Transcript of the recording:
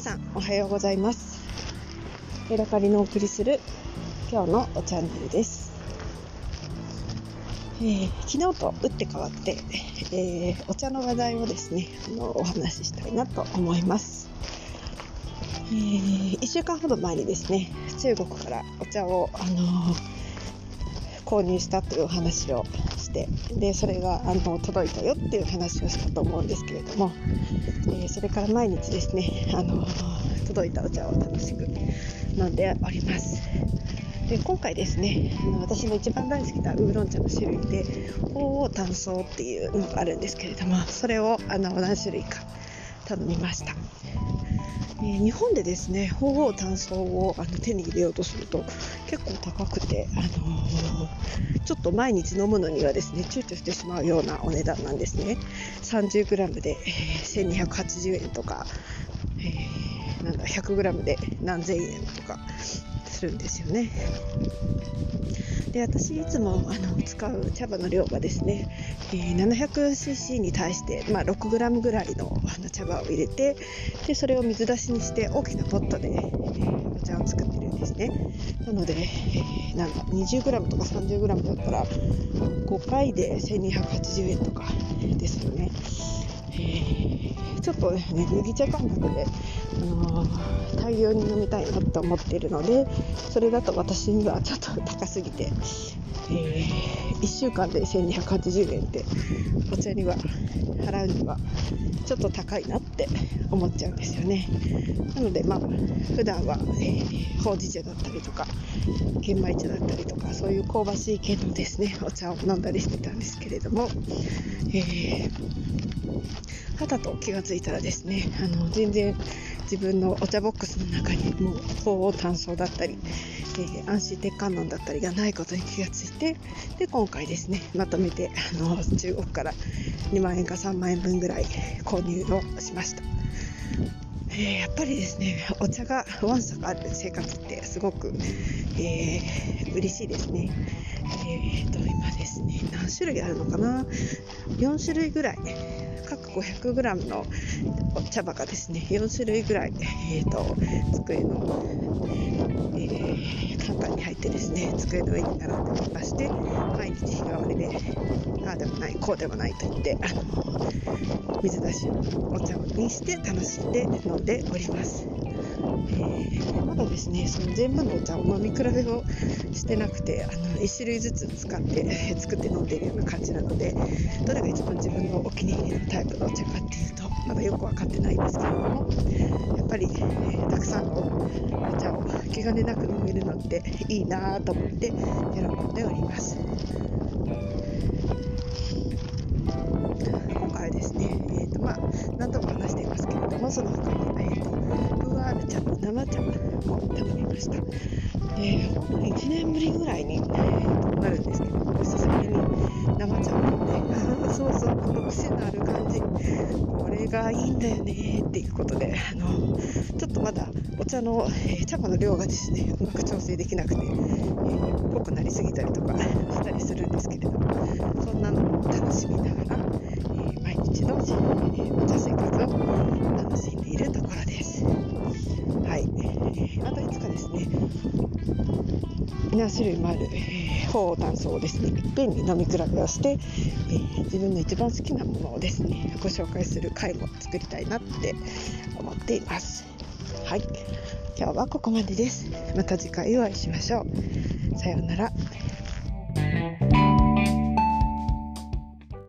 さんおはようございます。エラカリのお送りする今日のチャンネルです、えー、昨日と打って変わって、えー、お茶の話題をですねあのお話ししたいなと思います、えー、1週間ほど前にですね中国からお茶を、あの購入したというお話をてでそれがあの届いたよっていう話をしたと思うんですけれども、えー、それから毎日ですねあの届いたお茶を楽しく飲んでおります。で今回ですねあの私の一番大好きなウーロン茶の種類で鳳凰炭素っていうのがあるんですけれどもそれをあの何種類か頼みました。えー、日本でですね鳳凰炭素をあの手に入れようとすると結構高くて、あのー、ちょっと毎日飲むのにはですね躊躇してしまうようなお値段なんですね 30g で、えー、1280円とか、えー、なんだ 100g で何千円とかするんですよね。で私いつもあの使う茶葉の量がですね、えー、700cc に対して、まあ、6g ぐらいのあの茶葉を入れてでそれを水出しにして大きなポットで、えー、お茶を作ってるんですね。なので、えー、なんだ 20g とか 30g だったら5回で1280円とかですよね、えー、ちょっとね麦茶感覚で、あの、大量に飲みたいなと思っているのでそれだと私にはちょっと高すぎて、えー、1週間で1280円ってお茶には払うにはちょっと高いなって思っちゃうんですよね。なのでまあ普段は、えー、ほうじ茶だったりとか玄米茶だったりとかそういう香ばしい系のですねお茶を飲んだりしてたんですけれども、えー、はたと気がついたらですねあの全然自分のお茶ボックスの中にもう鳳凰炭素だったり、えー、安心鉄観音だったりがないことに気がついてで今回ですねまとめてあの中国から2万円か3万円分ぐらい購入をしました。えー、やっぱりですねお茶がわんさかある生活ってすごく、えー、嬉しいですね。えーと、今ですね何種類あるのかな？4種類ぐらい各 500g のお茶葉がですね4種類ぐらい、えーと、机の、えー、カンカンに入ってですね机の上に並んでおりまして毎日日替わりでああでもないこうでもないと言ってあの水出しをお茶にして楽しんで飲んでおります。えー、まだですねその全部のお茶を飲み比べをしてなくてあの1種類ずつ使って作って飲んでいるような感じなのでどれが一番自分のお気に入りのタイプのお茶かっていうとまだよく分かってないんですけれどもやっぱり、えー、たくさんのお茶を気兼ねなく飲めるのっていいなと思って喜んでおります。今回ですね、えーとまあ、何度も話していますけれどもその他に、プーアール茶生茶を頼みました。えー、1年ぶりぐらいに、えー、なるんですけど久しぶりに生茶を飲んでそうそうこの癖のある感じこれがいいんだよねっていうことであのちょっとまだお茶の、えー、茶葉の量がですねうまく調整できなくて、えー、濃くなりすぎたりとかしたりするんですけれどもそんなのも楽しみながら、え毎日の、えお茶生活を楽しんでいるところです。はい、えまたいつかですね。何種類もある、えー、鳳凰炭素をですね。いっぺんに飲み比べをして、えー、自分の一番好きなものをですねご紹介する回も作りたいなって思っています。はい。今日はここまでです。また次回お会いしましょう。さようなら。